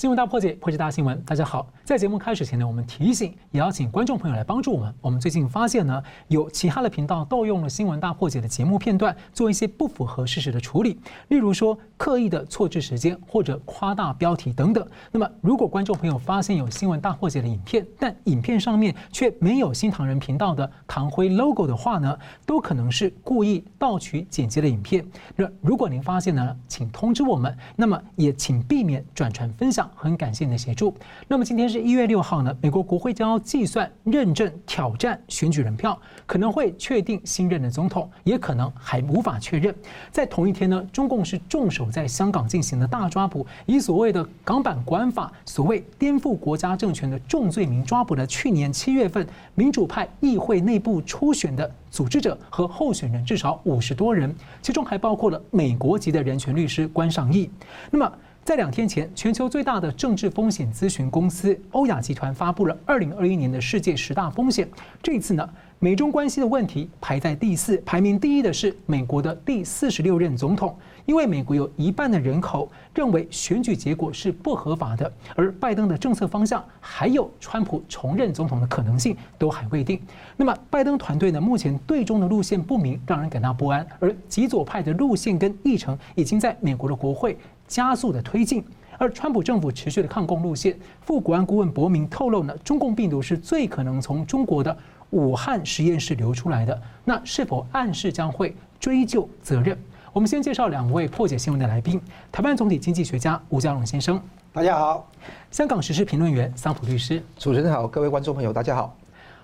新闻大破解，破解大新闻。大家好，在节目开始前呢，我们提醒，也邀请观众朋友来帮助我们。我们最近发现呢，有其他的频道盗用了新闻大破解的节目片段，做一些不符合事实的处理，例如说刻意的错置时间或者夸大标题等等。那么，如果观众朋友发现有新闻大破解的影片，但影片上面却没有新唐人频道的唐辉 logo 的话呢，都可能是故意盗取剪辑的影片。那如果您发现呢，请通知我们。那么也请避免转传分享。很感谢你的协助。那么今天是一月六号呢，美国国会将要计算、认证、挑战选举人票，可能会确定新任的总统，也可能还无法确认。在同一天呢，中共是重手在香港进行的大抓捕，以所谓的港版国安法，所谓颠覆国家政权的重罪名抓捕了去年七月份民主派议会内部初选的组织者和候选人至少五十多人，其中还包括了美国籍的人权律师关尚义。那么。在两天前，全球最大的政治风险咨询公司欧亚集团发布了二零二一年的世界十大风险。这一次呢，美中关系的问题排在第四，排名第一的是美国的第四十六任总统。因为美国有一半的人口认为选举结果是不合法的，而拜登的政策方向还有川普重任总统的可能性都还未定。那么，拜登团队呢，目前对中的路线不明，让人感到不安。而极左派的路线跟议程已经在美国的国会。加速的推进，而川普政府持续的抗共路线，副国安顾问伯明透露呢，中共病毒是最可能从中国的武汉实验室流出来的，那是否暗示将会追究责任？我们先介绍两位破解新闻的来宾：台湾总体经济学家吴家龙先生，大家好；香港时事评论员桑普律师，主持人好，各位观众朋友，大家好。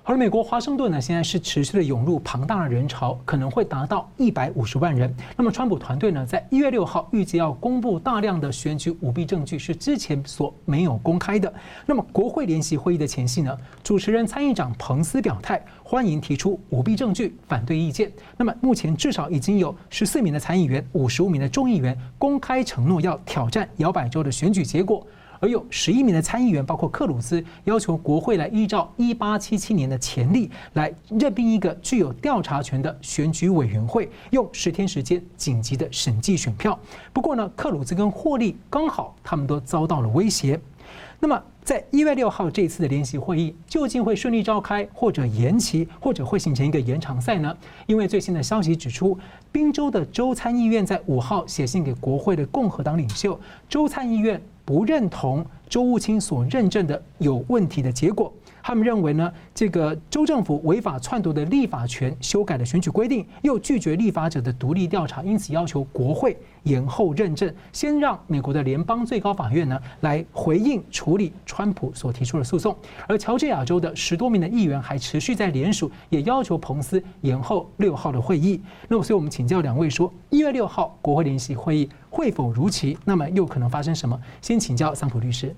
而美国华盛顿呢，现在是持续的涌入庞大的人潮，可能会达到一百五十万人。那么，川普团队呢，在一月六号预计要公布大量的选举舞弊证据，是之前所没有公开的。那么，国会联席会议的前夕呢，主持人参议长彭斯表态，欢迎提出舞弊证据，反对意见。那么，目前至少已经有十四名的参议员、五十五名的众议员公开承诺要挑战摇摆州的选举结果。有十一名的参议员，包括克鲁兹，要求国会来依照一八七七年的前例来任命一个具有调查权的选举委员会，用十天时间紧急的审计选票。不过呢，克鲁兹跟霍利刚好他们都遭到了威胁。那么，在一月六号这次的联席会议究竟会顺利召开，或者延期，或者会形成一个延长赛呢？因为最新的消息指出，宾州的州参议院在五号写信给国会的共和党领袖，州参议院。不认同周务卿所认证的有问题的结果。他们认为呢，这个州政府违法篡夺的立法权，修改了选举规定，又拒绝立法者的独立调查，因此要求国会延后认证，先让美国的联邦最高法院呢来回应处理川普所提出的诉讼。而乔治亚州的十多名的议员还持续在联署，也要求彭斯延后六号的会议。那么，所以我们请教两位说，一月六号国会联席会议会否如期？那么又可能发生什么？先请教桑普律师。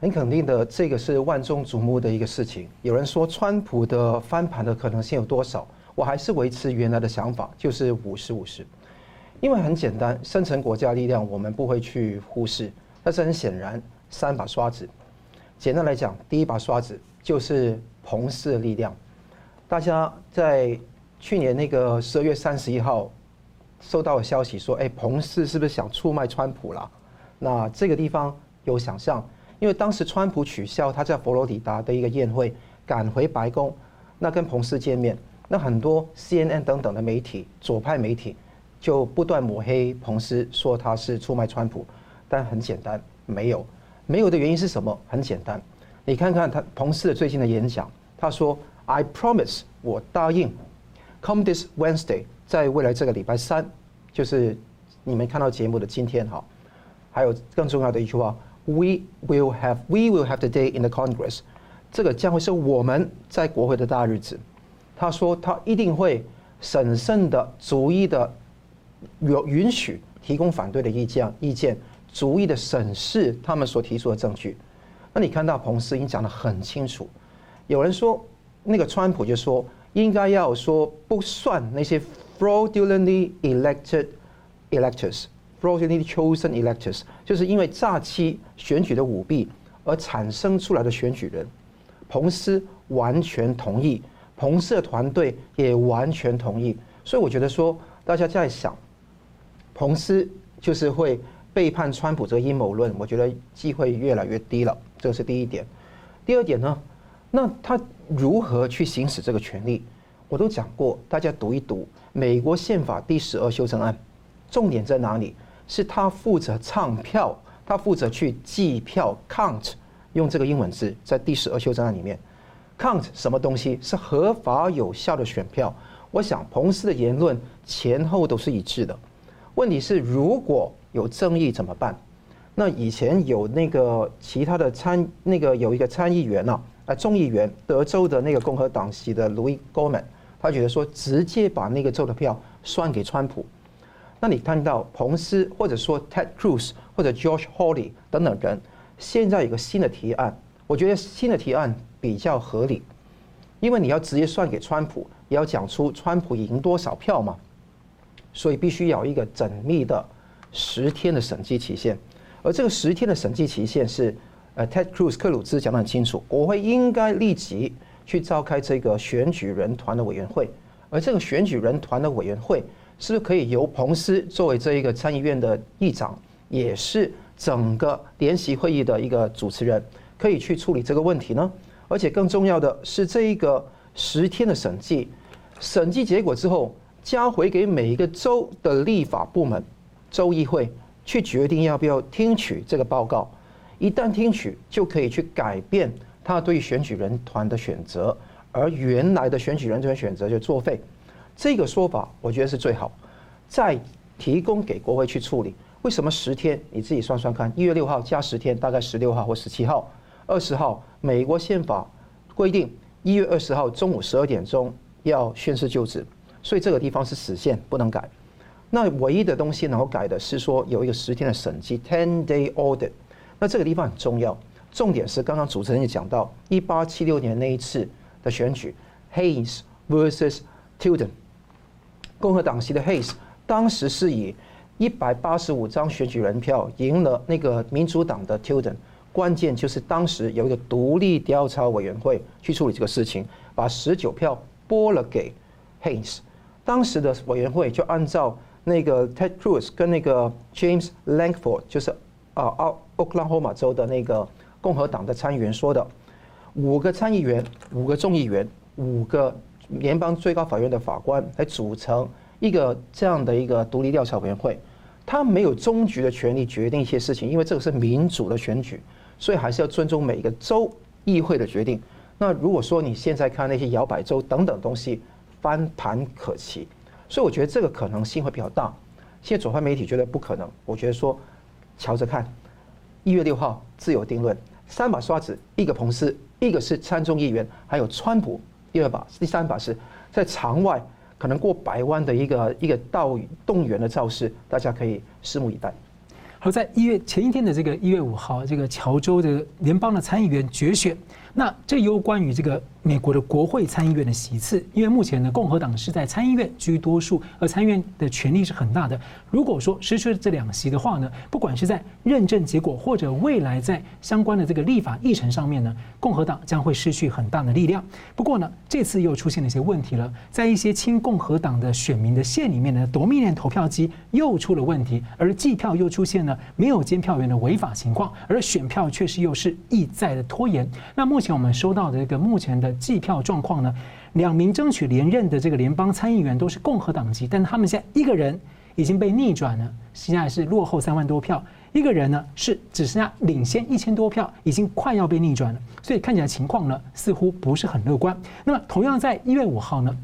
很肯定的，这个是万众瞩目的一个事情。有人说川普的翻盘的可能性有多少？我还是维持原来的想法，就是五十五十。因为很简单，深层国家力量我们不会去忽视。但是很显然，三把刷子。简单来讲，第一把刷子就是彭氏的力量。大家在去年那个十二月三十一号收到的消息说，哎，彭氏是不是想出卖川普了？那这个地方有想象。因为当时川普取消他在佛罗里达的一个宴会，赶回白宫，那跟彭斯见面，那很多 CNN 等等的媒体，左派媒体就不断抹黑彭斯，说他是出卖川普。但很简单，没有，没有的原因是什么？很简单，你看看他彭斯的最近的演讲，他说 I promise，我答应，come this Wednesday，在未来这个礼拜三，就是你们看到节目的今天哈，还有更重要的一句话。We will have, we will have the day in the Congress。这个将会是我们在国会的大日子。他说他一定会审慎的、逐一的有允许提供反对的意见，意见逐一的审视他们所提出的证据。那你看到彭斯已经讲得很清楚。有人说那个川普就说应该要说不算那些 fraudulently elected electors。Fraudulently chosen electors，就是因为诈欺选举的舞弊而产生出来的选举人，彭斯完全同意，彭斯的团队也完全同意，所以我觉得说，大家在想，彭斯就是会背叛川普这个阴谋论，我觉得机会越来越低了。这是第一点。第二点呢，那他如何去行使这个权利？我都讲过，大家读一读美国宪法第十二修正案，重点在哪里？是他负责唱票，他负责去计票 count，用这个英文字在第十二修正案里面 count 什么东西是合法有效的选票？我想彭斯的言论前后都是一致的。问题是如果有争议怎么办？那以前有那个其他的参那个有一个参议员啊，啊众议员德州的那个共和党籍的 Louis Gohmert。他觉得说，直接把那个州的票算给川普，那你看到彭斯或者说 Ted Cruz 或者 Josh Hawley 等等人，现在有个新的提案，我觉得新的提案比较合理，因为你要直接算给川普，也要讲出川普赢多少票嘛，所以必须要一个缜密的十天的审计期限，而这个十天的审计期限是，呃，Ted Cruz 克鲁兹讲得很清楚，国会应该立即。去召开这个选举人团的委员会，而这个选举人团的委员会是不是可以由彭斯作为这一个参议院的议长，也是整个联席会议的一个主持人，可以去处理这个问题呢？而且更重要的是，这一个十天的审计，审计结果之后，交回给每一个州的立法部门、州议会去决定要不要听取这个报告，一旦听取，就可以去改变。他对选举人团的选择，而原来的选举人团选择就作废，这个说法我觉得是最好，再提供给国会去处理。为什么十天？你自己算算看，一月六号加十天，大概十六号或十七号、二十号，美国宪法规定一月二十号中午十二点钟要宣誓就职，所以这个地方是死线，不能改。那唯一的东西能够改的是说有一个十天的审计 （ten-day audit），那这个地方很重要。重点是刚刚主持人也讲到，一八七六年那一次的选举，Hayes vs. Tilden，共和党籍的 Hayes 当时是以一百八十五张选举人票赢了那个民主党的 Tilden。关键就是当时有一个独立调查委员会去处理这个事情，把十九票拨了给 Hayes。当时的委员会就按照那个 Ted Cruz 跟那个 James Lankford，就是啊奥奥克拉荷马州的那个。共和党的参议员说的，五个参议员、五个众议员、五个联邦最高法院的法官来组成一个这样的一个独立调查委员会，他没有终局的权利决定一些事情，因为这个是民主的选举，所以还是要尊重每一个州议会的决定。那如果说你现在看那些摇摆州等等东西，翻盘可期，所以我觉得这个可能性会比较大。现在左派媒体觉得不可能，我觉得说瞧着看，一月六号自有定论。三把刷子，一个彭斯，一个是参众议员，还有川普。第二把，第三把是在场外可能过百万的一个一个到动员的造势，大家可以拭目以待。好，在一月前一天的这个一月五号，这个乔州的联邦的参议员决选，那这有关于这个。美国的国会参议院的席次，因为目前呢，共和党是在参议院居多数，而参议院的权力是很大的。如果说失去了这两席的话呢，不管是在认证结果或者未来在相关的这个立法议程上面呢，共和党将会失去很大的力量。不过呢，这次又出现了一些问题了，在一些亲共和党的选民的县里面呢，Dominion 投票机又出了问题，而计票又出现了没有监票员的违法情况，而选票确实又是意在的拖延。那目目前我们收到的这个目前的。计票状况呢？两名争取连任的这个联邦参议员都是共和党籍，但他们现在一个人已经被逆转了，现在是落后三万多票；一个人呢是只剩下领先一千多票，已经快要被逆转了。所以看起来情况呢似乎不是很乐观。那么同样在一月五号呢，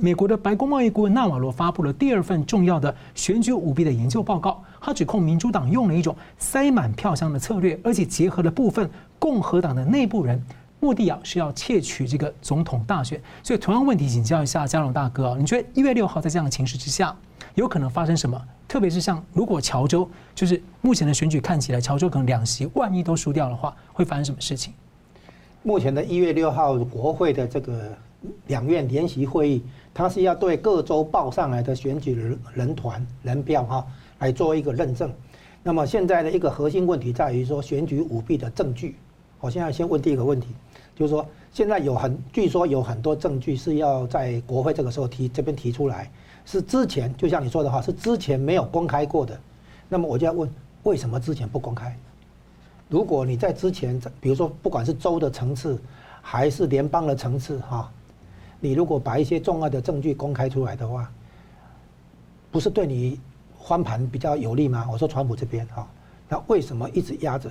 美国的白宫贸易顾问纳瓦罗发布了第二份重要的选举舞弊的研究报告，他指控民主党用了一种塞满票箱的策略，而且结合了部分共和党的内部人。目的啊是要窃取这个总统大选，所以同样问题请教一下佳龙大哥啊，你觉得一月六号在这样的情势之下，有可能发生什么？特别是像如果乔州就是目前的选举看起来，乔州可能两席，万一都输掉的话，会发生什么事情？目前的一月六号国会的这个两院联席会议，它是要对各州报上来的选举人人团人票哈来做一个认证。那么现在的一个核心问题在于说选举舞弊的证据。我现在先问第一个问题。就是说，现在有很据说有很多证据是要在国会这个时候提这边提出来，是之前就像你说的话，是之前没有公开过的。那么我就要问，为什么之前不公开？如果你在之前，比如说不管是州的层次，还是联邦的层次，哈，你如果把一些重要的证据公开出来的话，不是对你翻盘比较有利吗？我说川普这边哈，那为什么一直压着？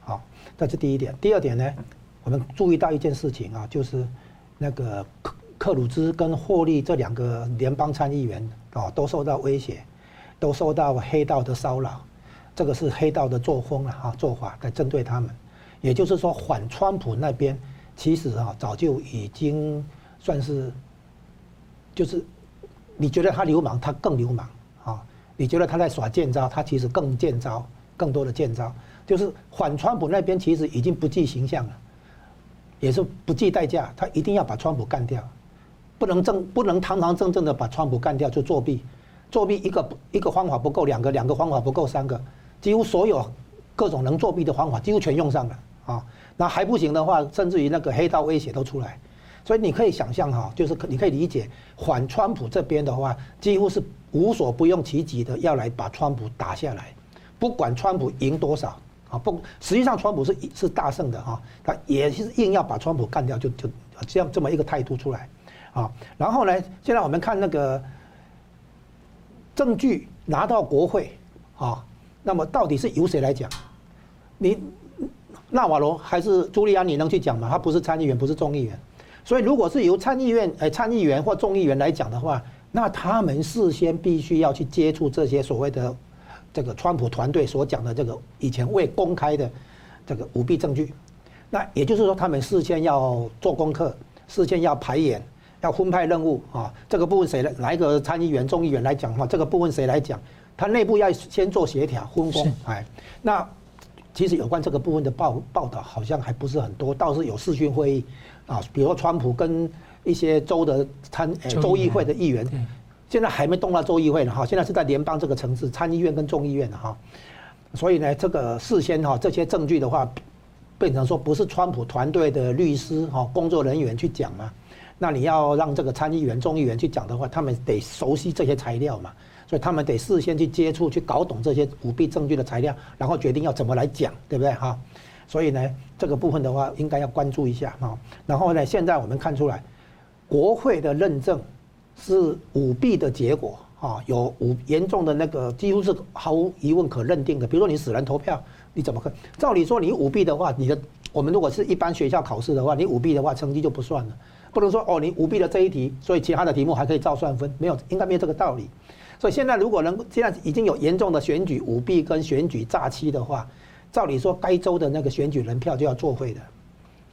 好，这是第一点。第二点呢，我们注意到一件事情啊，就是那个克克鲁兹跟霍利这两个联邦参议员啊，都受到威胁，都受到黑道的骚扰。这个是黑道的作风了哈，做法在针对他们。也就是说，反川普那边其实啊，早就已经算是，就是你觉得他流氓，他更流氓啊；你觉得他在耍贱招，他其实更贱招，更多的贱招。就是反川普那边其实已经不计形象了，也是不计代价，他一定要把川普干掉，不能正不能堂堂正正的把川普干掉就作弊，作弊一个一个方法不够，两个两个方法不够，三个，几乎所有各种能作弊的方法几乎全用上了啊，那还不行的话，甚至于那个黑道威胁都出来，所以你可以想象哈，就是你可以理解反川普这边的话，几乎是无所不用其极的要来把川普打下来，不管川普赢多少。啊不，实际上川普是是大胜的哈，他也是硬要把川普干掉，就就这样这么一个态度出来，啊，然后呢，现在我们看那个证据拿到国会，啊，那么到底是由谁来讲？你纳瓦罗还是朱利安你能去讲吗？他不是参议员，不是众议员，所以如果是由参议院哎参议员或众议员来讲的话，那他们事先必须要去接触这些所谓的。这个川普团队所讲的这个以前未公开的这个舞弊证据，那也就是说，他们事先要做功课，事先要排演，要分派任务啊。这个部分谁来？哪一个参议员、众议员来讲的话，这个部分谁来讲？他内部要先做协调分工。哎，那其实有关这个部分的报报道好像还不是很多，倒是有视讯会议啊，比如说川普跟一些州的参州议会的议员。现在还没动到州议会呢哈，现在是在联邦这个层次，参议院跟众议院的哈，所以呢，这个事先哈这些证据的话，变成说不是川普团队的律师哈工作人员去讲嘛，那你要让这个参议员、众议员去讲的话，他们得熟悉这些材料嘛，所以他们得事先去接触、去搞懂这些舞弊证据的材料，然后决定要怎么来讲，对不对哈？所以呢，这个部分的话应该要关注一下哈。然后呢，现在我们看出来，国会的认证。是舞弊的结果啊，有五严重的那个，几乎是毫无疑问可认定的。比如说你死人投票，你怎么看？照理说你舞弊的话，你的我们如果是一般学校考试的话，你舞弊的话成绩就不算了，不能说哦你舞弊了这一题，所以其他的题目还可以照算分，没有应该没有这个道理。所以现在如果能现在已经有严重的选举舞弊跟选举诈欺的话，照理说该州的那个选举人票就要作废的。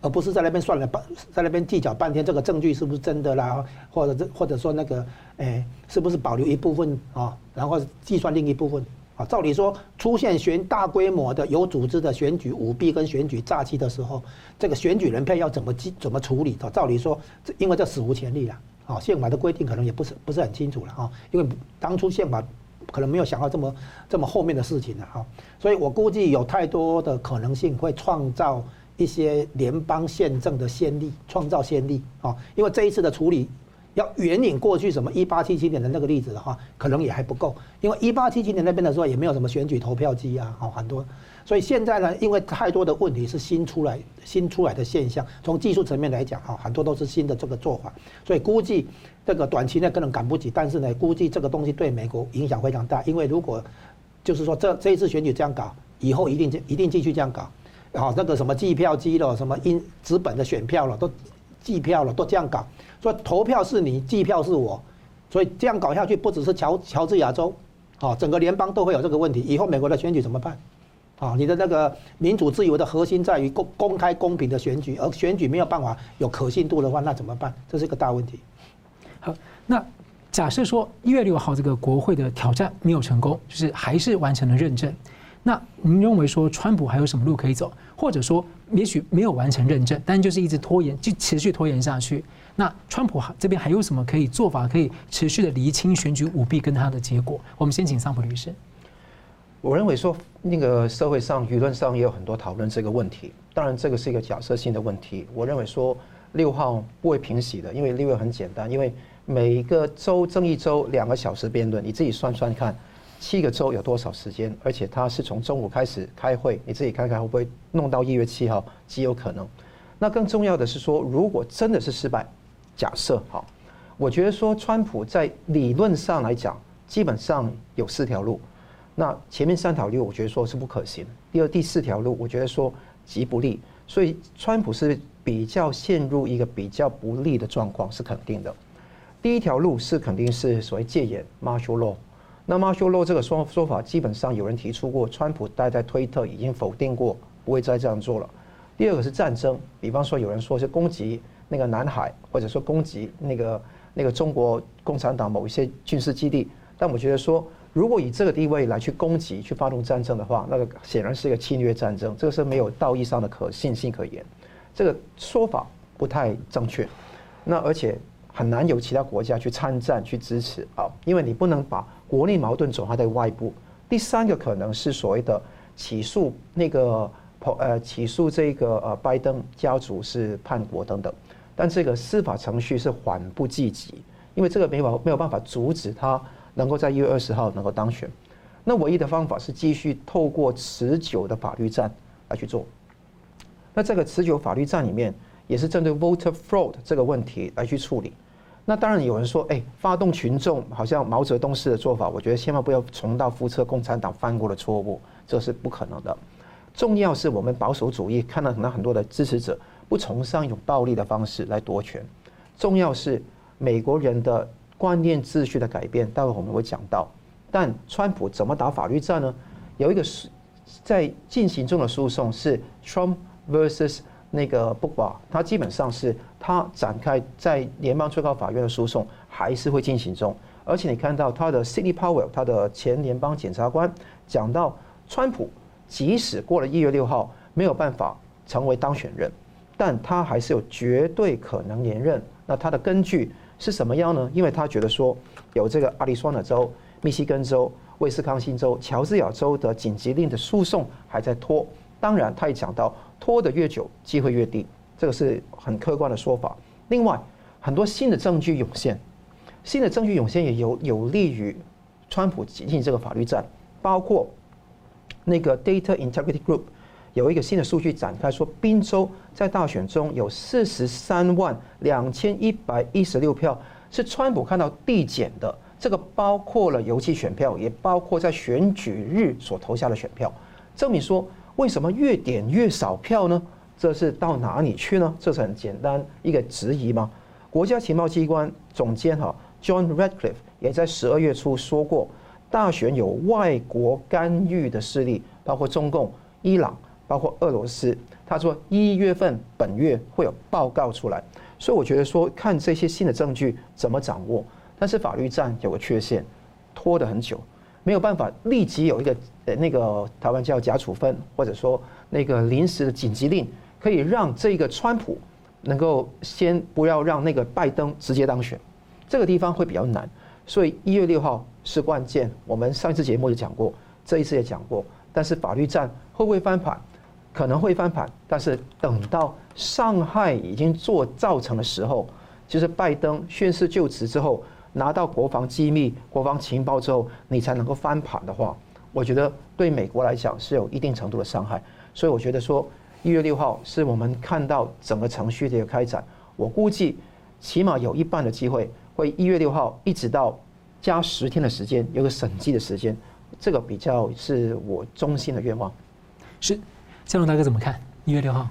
而不是在那边算了半，在那边计较半天，这个证据是不是真的啦？或者这或者说那个，哎，是不是保留一部分啊？然后计算另一部分啊？照理说，出现选大规模的有组织的选举舞弊跟选举诈欺的时候，这个选举人票要怎么计怎么处理？照理说，因为这史无前例了啊，宪法的规定可能也不是不是很清楚了啊，因为当初宪法可能没有想到这么这么后面的事情了哈，所以我估计有太多的可能性会创造。一些联邦宪政的先例，创造先例啊，因为这一次的处理要援引过去什么一八七七年的那个例子的话，可能也还不够，因为一八七七年那边的时候也没有什么选举投票机啊，好很多，所以现在呢，因为太多的问题是新出来新出来的现象，从技术层面来讲啊，很多都是新的这个做法，所以估计这个短期内可能赶不及，但是呢，估计这个东西对美国影响非常大，因为如果就是说这这一次选举这样搞，以后一定一定继续这样搞。好，那个什么计票机了，什么印纸本的选票了，都计票了，都这样搞。所以投票是你，计票是我，所以这样搞下去，不只是乔乔治亚州，好，整个联邦都会有这个问题。以后美国的选举怎么办？啊，你的那个民主自由的核心在于公公开公平的选举，而选举没有办法有可信度的话，那怎么办？这是一个大问题。好，那假设说一月六号这个国会的挑战没有成功，就是还是完成了认证。那您认为说，川普还有什么路可以走？或者说，也许没有完成认证，但就是一直拖延，就持续拖延下去。那川普这边还有什么可以做法，可以持续的厘清选举舞弊跟他的结果？我们先请桑普律师。我认为说，那个社会上舆论上也有很多讨论这个问题。当然，这个是一个假设性的问题。我认为说，六号不会平息的，因为六月很简单，因为每一个州争议州两个小时辩论，你自己算算看。七个州有多少时间？而且他是从中午开始开会，你自己看看会不会弄到一月七号，极有可能。那更重要的是说，如果真的是失败，假设好，我觉得说川普在理论上来讲，基本上有四条路。那前面三条路，我觉得说是不可行。第二、第四条路，我觉得说极不利。所以川普是比较陷入一个比较不利的状况，是肯定的。第一条路是肯定是所谓戒严 （Martial Law）。那 Martial Law 这个说说法，基本上有人提出过，川普待在推特已经否定过，不会再这样做了。第二个是战争，比方说有人说是攻击那个南海，或者说攻击那个那个中国共产党某一些军事基地。但我觉得说，如果以这个地位来去攻击、去发动战争的话，那个显然是一个侵略战争，这个是没有道义上的可信性可言。这个说法不太正确。那而且。很难有其他国家去参战去支持啊，因为你不能把国内矛盾转化在外部。第三个可能是所谓的起诉那个呃起诉这个呃拜登家族是叛国等等，但这个司法程序是缓不济急，因为这个没有没有办法阻止他能够在一月二十号能够当选。那唯一的方法是继续透过持久的法律战来去做。那这个持久法律战里面也是针对 voter fraud 这个问题来去处理。那当然有人说，哎，发动群众好像毛泽东式的做法，我觉得千万不要重蹈覆辙，共产党犯过的错误，这是不可能的。重要是我们保守主义看到很多很多的支持者不崇尚用暴力的方式来夺权。重要是美国人的观念秩序的改变，待会我们会讲到。但川普怎么打法律战呢？有一个是在进行中的诉讼是 Trump versus。那个不管，他基本上是他展开在联邦最高法院的诉讼还是会进行中，而且你看到他的 Sidney Powell，他的前联邦检察官讲到，川普即使过了一月六号没有办法成为当选人，但他还是有绝对可能连任。那他的根据是什么样呢？因为他觉得说有这个阿利桑那州、密西根州、威斯康星州、乔治亚州的紧急令的诉讼还在拖。当然，他也讲到。拖得越久，机会越低，这个是很客观的说法。另外，很多新的证据涌现，新的证据涌现也有有利于川普进行这个法律战。包括那个 Data Integrity Group 有一个新的数据展开说，宾州在大选中有四十三万两千一百一十六票是川普看到递减的，这个包括了邮寄选票，也包括在选举日所投下的选票，证明说。为什么越点越少票呢？这是到哪里去呢？这是很简单一个质疑吗？国家情报机关总监哈 John Ratcliffe 也在十二月初说过，大选有外国干预的势力，包括中共、伊朗，包括俄罗斯。他说一月份本月会有报告出来，所以我觉得说看这些新的证据怎么掌握。但是法律战有个缺陷，拖得很久。没有办法立即有一个呃那个台湾叫假处分，或者说那个临时的紧急令，可以让这个川普能够先不要让那个拜登直接当选，这个地方会比较难。所以一月六号是关键。我们上一次节目也讲过，这一次也讲过。但是法律战会不会翻盘？可能会翻盘。但是等到伤害已经做造成的时候，就是拜登宣誓就职之后。拿到国防机密、国防情报之后，你才能够翻盘的话，我觉得对美国来讲是有一定程度的伤害。所以我觉得说，一月六号是我们看到整个程序的一个开展。我估计起码有一半的机会会一月六号一直到加十天的时间，有个审计的时间。这个比较是我衷心的愿望。是，建龙大哥怎么看？一月六号，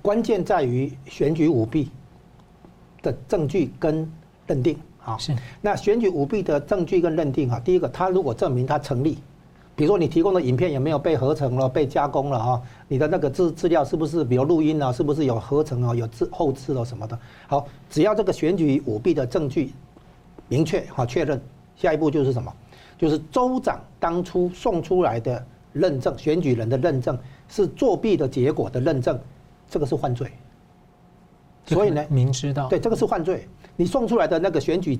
关键在于选举舞弊的证据跟认定。好，是那选举舞弊的证据跟认定啊，第一个，他如果证明他成立，比如说你提供的影片有没有被合成了、被加工了啊？你的那个资资料是不是比如录音啊？是不是有合成啊？有后后制了什么的？好，只要这个选举舞弊的证据明确哈确认，下一步就是什么？就是州长当初送出来的认证，选举人的认证是作弊的结果的认证，这个是犯罪。所以呢，明知道对这个是犯罪。你送出来的那个选举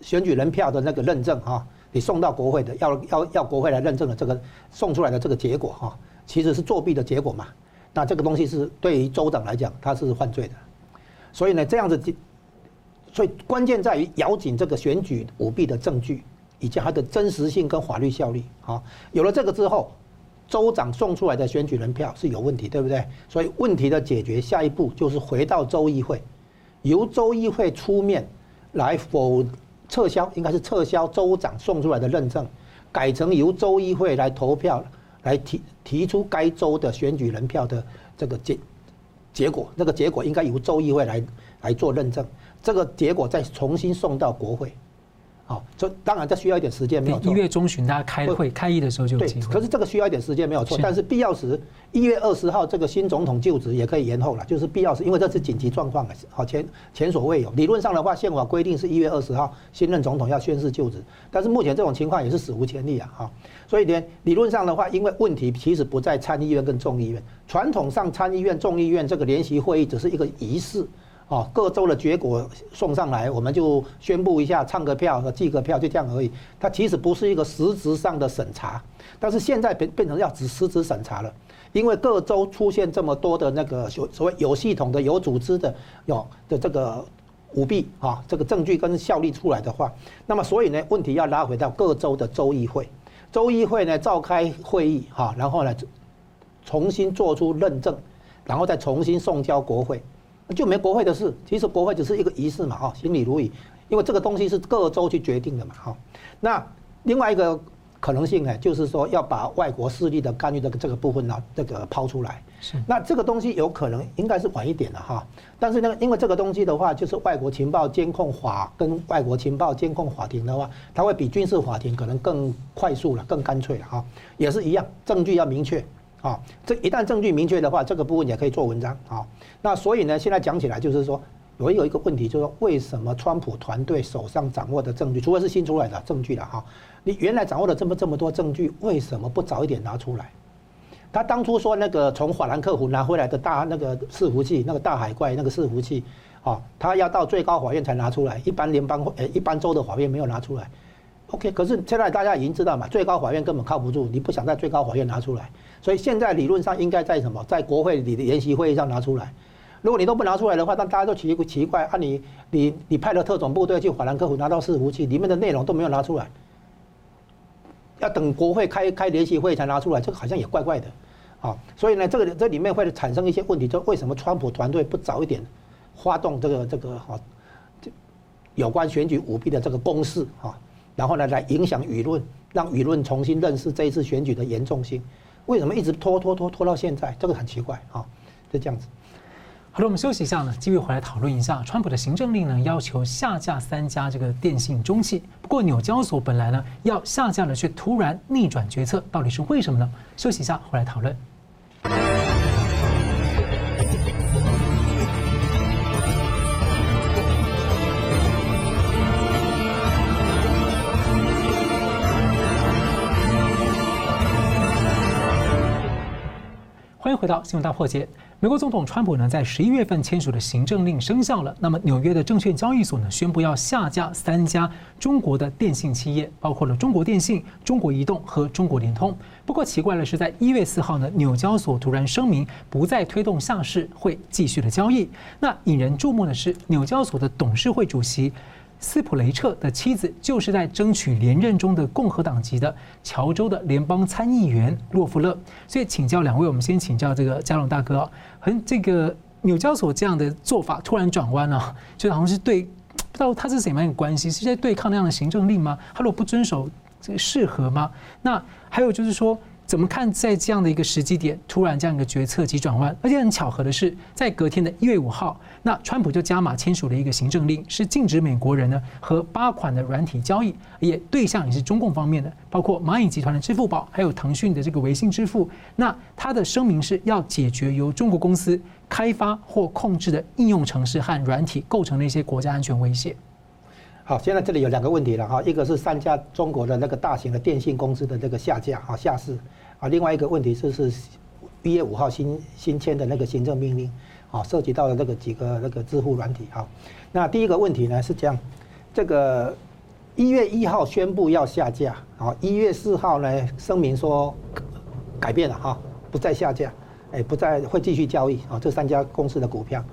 选举人票的那个认证哈，你送到国会的要要要国会来认证的这个送出来的这个结果哈，其实是作弊的结果嘛。那这个东西是对于州长来讲，他是犯罪的。所以呢，这样子，所以关键在于咬紧这个选举舞弊的证据，以及它的真实性跟法律效力。好，有了这个之后，州长送出来的选举人票是有问题，对不对？所以问题的解决，下一步就是回到州议会，由州议会出面来否撤销，应该是撤销州长送出来的认证，改成由州议会来投票，来提提出该州的选举人票的这个结结果，那个结果应该由州议会来来做认证，这个结果再重新送到国会。好，这当然这需要一点时间，没有错。一月中旬大家开会开议的时候就有机会。对，可是这个需要一点时间，没有错。但是必要时，一月二十号这个新总统就职也可以延后了，就是必要时，因为这是紧急状况啊，好前前所未有。理论上的话，宪法规定是一月二十号新任总统要宣誓就职，但是目前这种情况也是史无前例啊！哈，所以呢，理论上的话，因为问题其实不在参议院跟众议院，传统上参议院、众议院这个联席会议只是一个仪式。哦，各州的结果送上来，我们就宣布一下，唱个票和记个票，就这样而已。它其实不是一个实质上的审查，但是现在变变成要只实质审查了，因为各州出现这么多的那个所所谓有系统的、有组织的、有的这个舞弊啊，这个证据跟效力出来的话，那么所以呢，问题要拉回到各州的州议会，州议会呢召开会议哈，然后呢重新做出认证，然后再重新送交国会。就没国会的事，其实国会只是一个仪式嘛，哈，行礼如仪，因为这个东西是各州去决定的嘛，哈。那另外一个可能性呢，就是说要把外国势力的干预的这个部分呢，这个抛出来。是。那这个东西有可能应该是晚一点的哈，但是呢，因为这个东西的话，就是外国情报监控法跟外国情报监控法庭的话，它会比军事法庭可能更快速了，更干脆了哈，也是一样，证据要明确。啊，这一旦证据明确的话，这个部分也可以做文章啊。那所以呢，现在讲起来就是说，有有一个问题，就是说为什么川普团队手上掌握的证据，除非是新出来的证据了哈，你原来掌握了这么这么多证据，为什么不早一点拿出来？他当初说那个从法兰克福拿回来的大那个伺服器，那个大海怪那个伺服器，啊，他要到最高法院才拿出来，一般联邦呃一般州的法院没有拿出来。OK，可是现在大家已经知道嘛，最高法院根本靠不住，你不想在最高法院拿出来。所以现在理论上应该在什么，在国会里的联席会议上拿出来。如果你都不拿出来的话，那大家都奇奇怪啊，你你你派了特种部队去法兰克福拿到伺服器，里面的内容都没有拿出来，要等国会开开联席会才拿出来，这个好像也怪怪的，啊，所以呢，这个这里面会产生一些问题，就为什么川普团队不早一点发动这个这个哈，有关选举舞弊的这个攻势啊，然后呢来影响舆论，让舆论重新认识这一次选举的严重性。为什么一直拖拖拖拖到现在？这个很奇怪啊，就这样子。好了，我们休息一下呢，继续回来讨论一下川普的行政令呢，要求下架三家这个电信中企。不过纽交所本来呢要下架的，却突然逆转决策，到底是为什么呢？休息一下，回来讨论。欢迎回到新闻大破解。美国总统川普呢，在十一月份签署的行政令生效了。那么，纽约的证券交易所呢，宣布要下架三家中国的电信企业，包括了中国电信、中国移动和中国联通。不过，奇怪的是，在一月四号呢，纽交所突然声明不再推动下市，会继续的交易。那引人注目的是，纽交所的董事会主席。斯普雷彻的妻子就是在争取连任中的共和党籍的乔州的联邦参议员洛夫勒，所以请教两位，我们先请教这个佳龙大哥啊，和这个纽交所这样的做法突然转弯啊，就好像是对不知道他是怎么样的关系，是在对抗那样的行政令吗？他如果不遵守这个适合吗？那还有就是说。怎么看，在这样的一个时机点，突然这样一个决策急转弯，而且很巧合的是，在隔天的一月五号，那川普就加码签署了一个行政令，是禁止美国人呢和八款的软体交易，也对象也是中共方面的，包括蚂蚁集团的支付宝，还有腾讯的这个微信支付。那他的声明是要解决由中国公司开发或控制的应用程式和软体构成的一些国家安全威胁。好，现在这里有两个问题了哈，一个是三家中国的那个大型的电信公司的这个下架啊下市啊，另外一个问题就是一月五号新新签的那个行政命令啊，涉及到了那个几个那个支付软体啊。那第一个问题呢是这样，这个一月一号宣布要下架啊，一月四号呢声明说改变了哈，不再下架，哎，不再会继续交易啊，这三家公司的股票。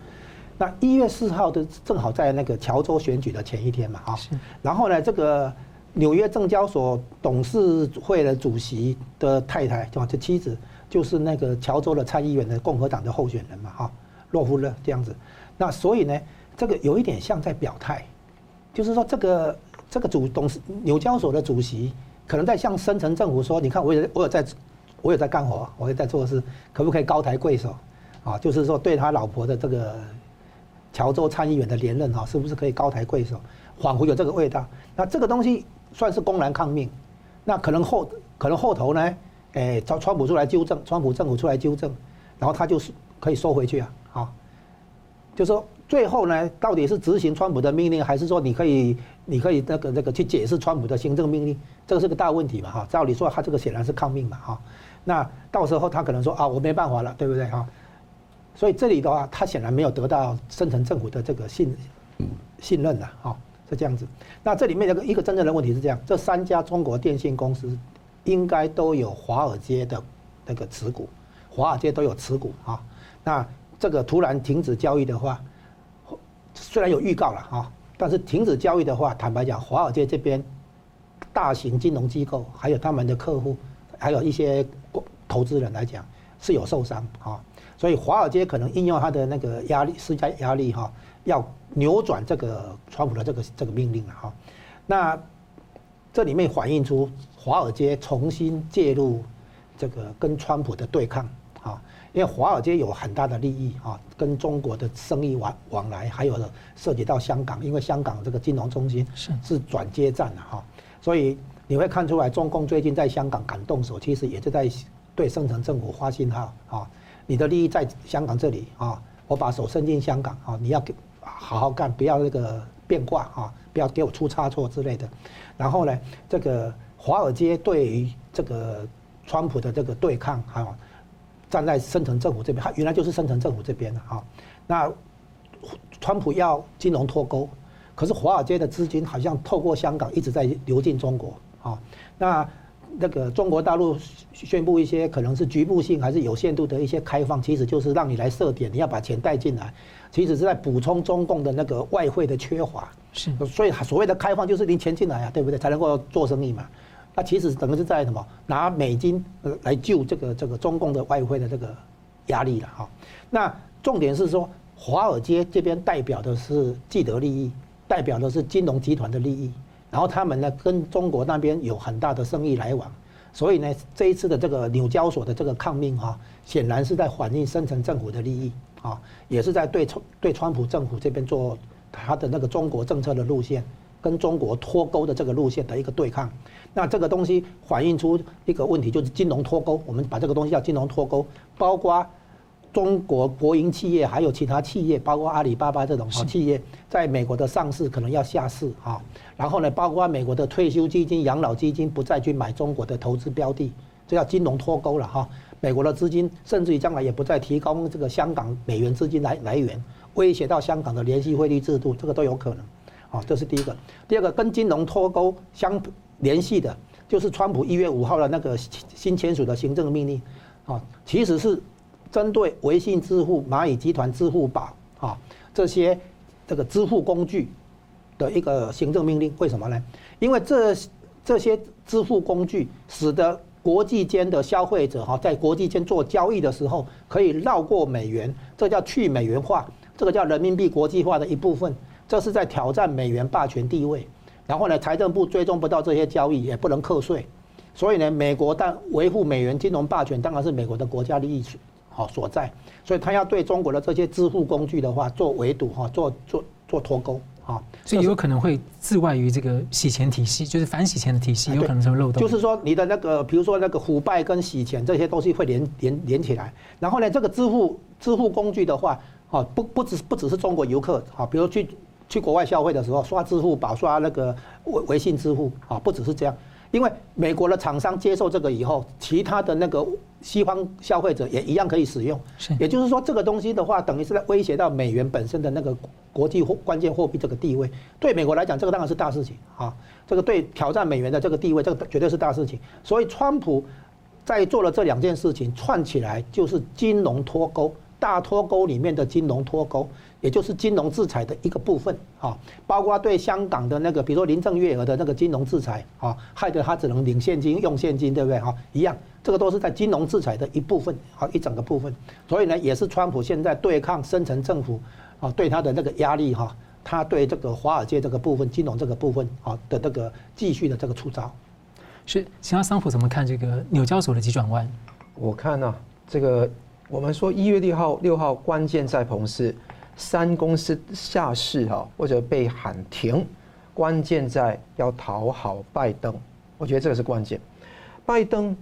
那一月四号的正好在那个乔州选举的前一天嘛，啊，然后呢，这个纽约证交所董事会的主席的太太，就这妻子，就是那个乔州的参议员的共和党的候选人嘛，哈，洛夫勒这样子。那所以呢，这个有一点像在表态，就是说这个这个主董事纽交所的主席，可能在向深层政府说，你看我有我有在，我有在干活，我有在做事，可不可以高抬贵手？啊，就是说对他老婆的这个乔州参议员的连任哈，是不是可以高抬贵手？仿佛有这个味道。那这个东西。算是公然抗命，那可能后可能后头呢，哎，川川普出来纠正，川普政府出来纠正，然后他就是可以收回去啊，啊，就说最后呢，到底是执行川普的命令，还是说你可以你可以那个那个去解释川普的行政命令，这个是个大问题嘛，哈，照理说他这个显然是抗命嘛，哈，那到时候他可能说啊，我没办法了，对不对哈？所以这里的话，他显然没有得到深层政府的这个信信任的哈。是这样子，那这里面一个一个真正的问题是这样：这三家中国电信公司应该都有华尔街的那个持股，华尔街都有持股啊。那这个突然停止交易的话，虽然有预告了啊，但是停止交易的话，坦白讲，华尔街这边大型金融机构还有他们的客户，还有一些投资人来讲是有受伤啊。所以华尔街可能应用它的那个压力施加压力哈，要。扭转这个川普的这个这个命令了哈，那这里面反映出华尔街重新介入这个跟川普的对抗啊，因为华尔街有很大的利益啊，跟中国的生意往往来，还有涉及到香港，因为香港这个金融中心是。是转接站的哈，所以你会看出来，中共最近在香港敢动手，其实也是在对深层政府发信号啊，你的利益在香港这里啊，我把手伸进香港啊，你要给。好好干，不要那个变卦啊！不要给我出差错之类的。然后呢，这个华尔街对于这个川普的这个对抗，哈，站在深层政府这边，他原来就是深层政府这边的哈。那川普要金融脱钩，可是华尔街的资金好像透过香港一直在流进中国啊。那那个中国大陆宣布一些可能是局部性还是有限度的一些开放，其实就是让你来设点，你要把钱带进来。其实是在补充中共的那个外汇的缺乏，是，所以所谓的开放就是你钱进来啊，对不对？才能够做生意嘛。那其实等于是在什么？拿美金来救这个这个中共的外汇的这个压力了哈。那重点是说，华尔街这边代表的是既得利益，代表的是金融集团的利益，然后他们呢跟中国那边有很大的生意来往，所以呢这一次的这个纽交所的这个抗命哈，显然是在反映深层政府的利益。啊，也是在对川对川普政府这边做他的那个中国政策的路线，跟中国脱钩的这个路线的一个对抗。那这个东西反映出一个问题，就是金融脱钩。我们把这个东西叫金融脱钩，包括中国国营企业，还有其他企业，包括阿里巴巴这种企业，在美国的上市可能要下市啊。然后呢，包括美国的退休基金、养老基金不再去买中国的投资标的，这叫金融脱钩了哈。美国的资金，甚至于将来也不再提供这个香港美元资金来来源，威胁到香港的联系汇率制度，这个都有可能。啊，这是第一个。第二个跟金融脱钩相联系的，就是川普一月五号的那个新签署的行政命令，啊，其实是针对微信支付、蚂蚁集团、支付宝啊这些这个支付工具的一个行政命令。为什么呢？因为这这些支付工具使得国际间的消费者哈，在国际间做交易的时候，可以绕过美元，这叫去美元化，这个叫人民币国际化的一部分，这是在挑战美元霸权地位。然后呢，财政部追踪不到这些交易，也不能课税，所以呢，美国但维护美元金融霸权，当然是美国的国家利益好所在，所以他要对中国的这些支付工具的话做围堵哈，做做做脱钩。啊，所以有可能会自外于这个洗钱体系，就是反洗钱的体系，有可能成漏洞。就是说，你的那个，比如说那个腐败跟洗钱这些东西会连连连起来。然后呢，这个支付支付工具的话，啊，不不只不只是中国游客啊，比如去去国外消费的时候刷支付宝、刷那个微微信支付啊，不只是这样。因为美国的厂商接受这个以后，其他的那个西方消费者也一样可以使用。是，也就是说，这个东西的话，等于是在威胁到美元本身的那个国际货关键货币这个地位。对美国来讲，这个当然是大事情啊。这个对挑战美元的这个地位，这个绝对是大事情。所以，川普在做了这两件事情串起来，就是金融脱钩，大脱钩里面的金融脱钩，也就是金融制裁的一个部分啊，包括对香港的那个，比如说林郑月娥的那个金融制裁啊，害得他只能领现金用现金，对不对哈？一样，这个都是在金融制裁的一部分啊，一整个部分。所以呢，也是川普现在对抗深层政府啊，对他的那个压力哈，他对这个华尔街这个部分、金融这个部分啊的那个继续的这个出招。是，其他桑普怎么看这个纽交所的急转弯？我看呢、啊，这个我们说一月六号六号关键在彭斯，三公司下市哈，或者被喊停，关键在要讨好拜登，我觉得这个是关键。拜登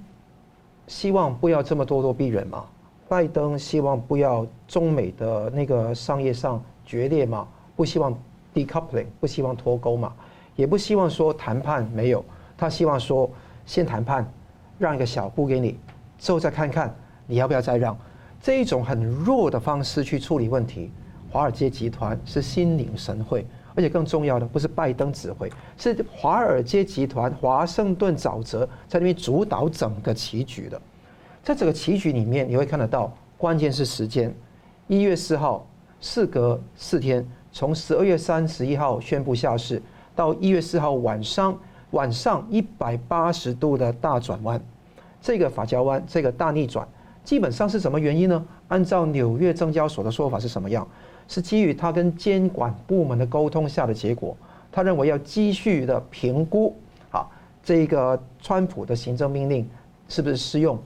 希望不要这么咄咄逼人嘛，拜登希望不要中美的那个商业上决裂嘛，不希望 decoupling，不希望脱钩嘛，也不希望说谈判没有，他希望说先谈判，让一个小步给你。之后再看看你要不要再让，这一种很弱的方式去处理问题，华尔街集团是心领神会，而且更重要的不是拜登指挥，是华尔街集团华盛顿沼泽在那边主导整个棋局的，在这个棋局里面你会看得到，关键是时间，一月四号，事隔四天，从十二月三十一号宣布下市到一月四号晚上晚上一百八十度的大转弯。这个发夹弯，这个大逆转，基本上是什么原因呢？按照纽约证交所的说法是什么样？是基于他跟监管部门的沟通下的结果。他认为要继续的评估，啊，这个川普的行政命令是不是适用，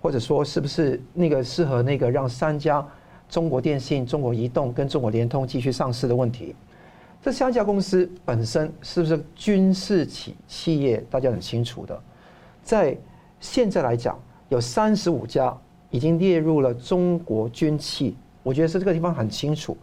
或者说是不是那个适合那个让三家中国电信、中国移动跟中国联通继续上市的问题。这三家公司本身是不是军事企企业？大家很清楚的，在。现在来讲，有三十五家已经列入了中国军企，我觉得是这个地方很清楚。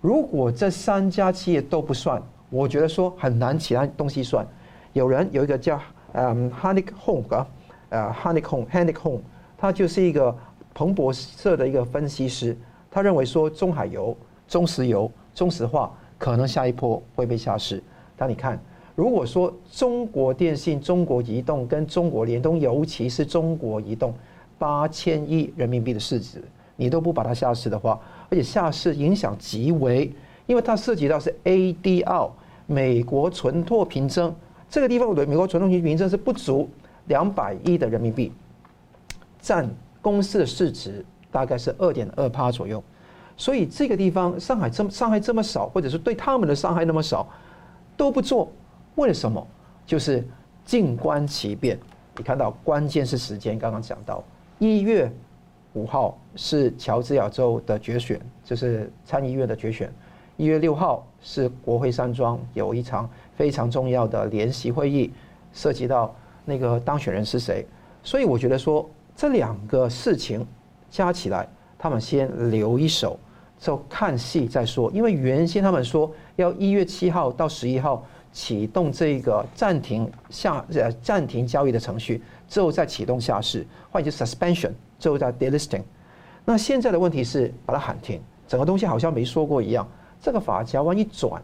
如果这三家企业都不算，我觉得说很难其他东西算。有人有一个叫嗯 Honeycomb 啊，呃 Honeycomb Honeycomb，他就是一个彭博社的一个分析师，他认为说中海油、中石油、中石化可能下一波会被下市。但你看。如果说中国电信、中国移动跟中国联通，尤其是中国移动，八千亿人民币的市值，你都不把它下市的话，而且下市影响极为，因为它涉及到是 ADR 美国存托凭证，这个地方我的美国存托凭证是不足两百亿的人民币，占公司的市值大概是二点二趴左右，所以这个地方上海这么伤害这么少，或者是对他们的伤害那么少，都不做。为了什么？就是静观其变。你看到关键是时间，刚刚讲到一月五号是乔治亚州的决选，就是参议院的决选。一月六号是国会山庄有一场非常重要的联席会议，涉及到那个当选人是谁。所以我觉得说这两个事情加起来，他们先留一手，就看戏再说。因为原先他们说要一月七号到十一号。启动这个暂停下呃暂停交易的程序之后再启动下市，或者 suspension 最后再 delisting。那现在的问题是把它喊停，整个东西好像没说过一样。这个法家万一转，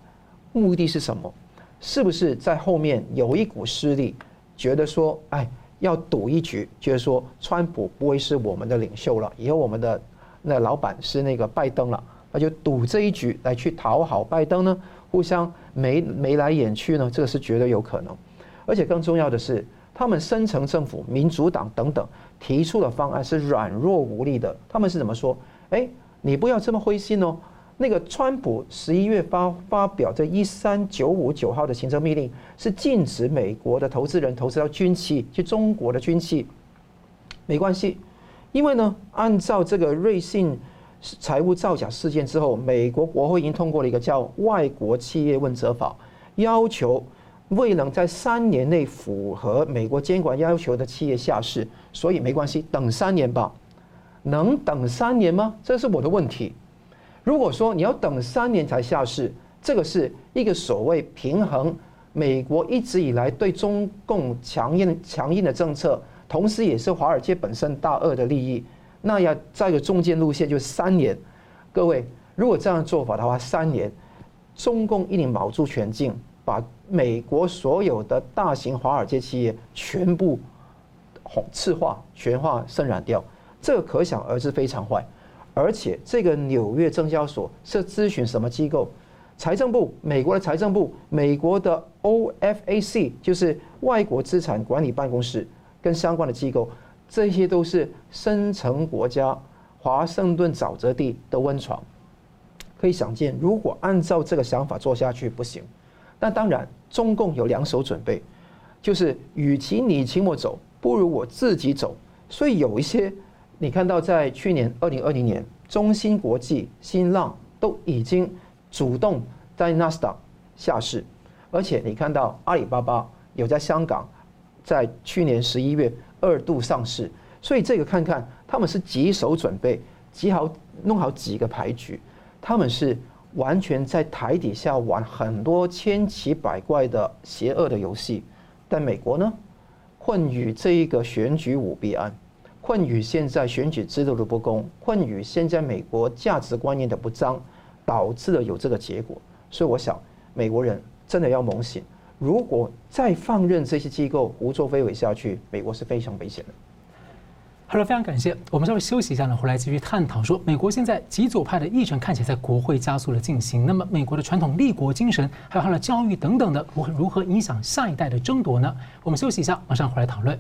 目的是什么？是不是在后面有一股势力觉得说，哎，要赌一局，就是说川普不会是我们的领袖了，以后我们的那老板是那个拜登了，那就赌这一局来去讨好拜登呢？互相眉眉来眼去呢，这个是绝对有可能，而且更重要的是，他们深层政府、民主党等等提出的方案是软弱无力的。他们是怎么说？哎，你不要这么灰心哦。那个川普十一月发发表这一三九五九号的行政命令，是禁止美国的投资人投资到军器，去中国的军器。没关系，因为呢，按照这个瑞信。财务造假事件之后，美国国会已经通过了一个叫《外国企业问责法》，要求未能在三年内符合美国监管要求的企业下市，所以没关系，等三年吧。能等三年吗？这是我的问题。如果说你要等三年才下市，这个是一个所谓平衡美国一直以来对中共强硬强硬的政策，同时也是华尔街本身大鳄的利益。那要在一个中间路线，就是三年。各位，如果这样做法的话，三年，中共一定卯足全劲，把美国所有的大型华尔街企业全部红赤化、全化、渗染掉。这可想而知非常坏。而且这个纽约证交所是咨询什么机构？财政部，美国的财政部，美国的 OFAC 就是外国资产管理办公室跟相关的机构，这些都是深层国家华盛顿沼泽地的温床。可以想见，如果按照这个想法做下去不行。那当然，中共有两手准备，就是与其你请我走，不如我自己走。所以有一些。你看到，在去年二零二零年，中芯国际、新浪都已经主动在纳斯达下市，而且你看到阿里巴巴有在香港，在去年十一月二度上市，所以这个看看他们是几手准备，几好弄好几个牌局，他们是完全在台底下玩很多千奇百怪的邪恶的游戏，但美国呢，困于这一个选举舞弊案。困于现在选举制度的不公，困于现在美国价值观念的不彰，导致了有这个结果。所以我想，美国人真的要猛醒。如果再放任这些机构胡作非为下去，美国是非常危险的。好了，非常感谢。我们稍微休息一下呢，回来继续探讨说，美国现在极左派的议程看起来在国会加速的进行。那么，美国的传统立国精神，还有它的教育等等的，如何如何影响下一代的争夺呢？我们休息一下，马上回来讨论。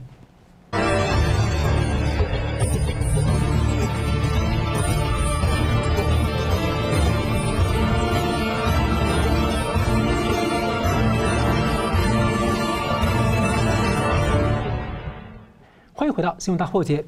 欢迎回到新闻大破解。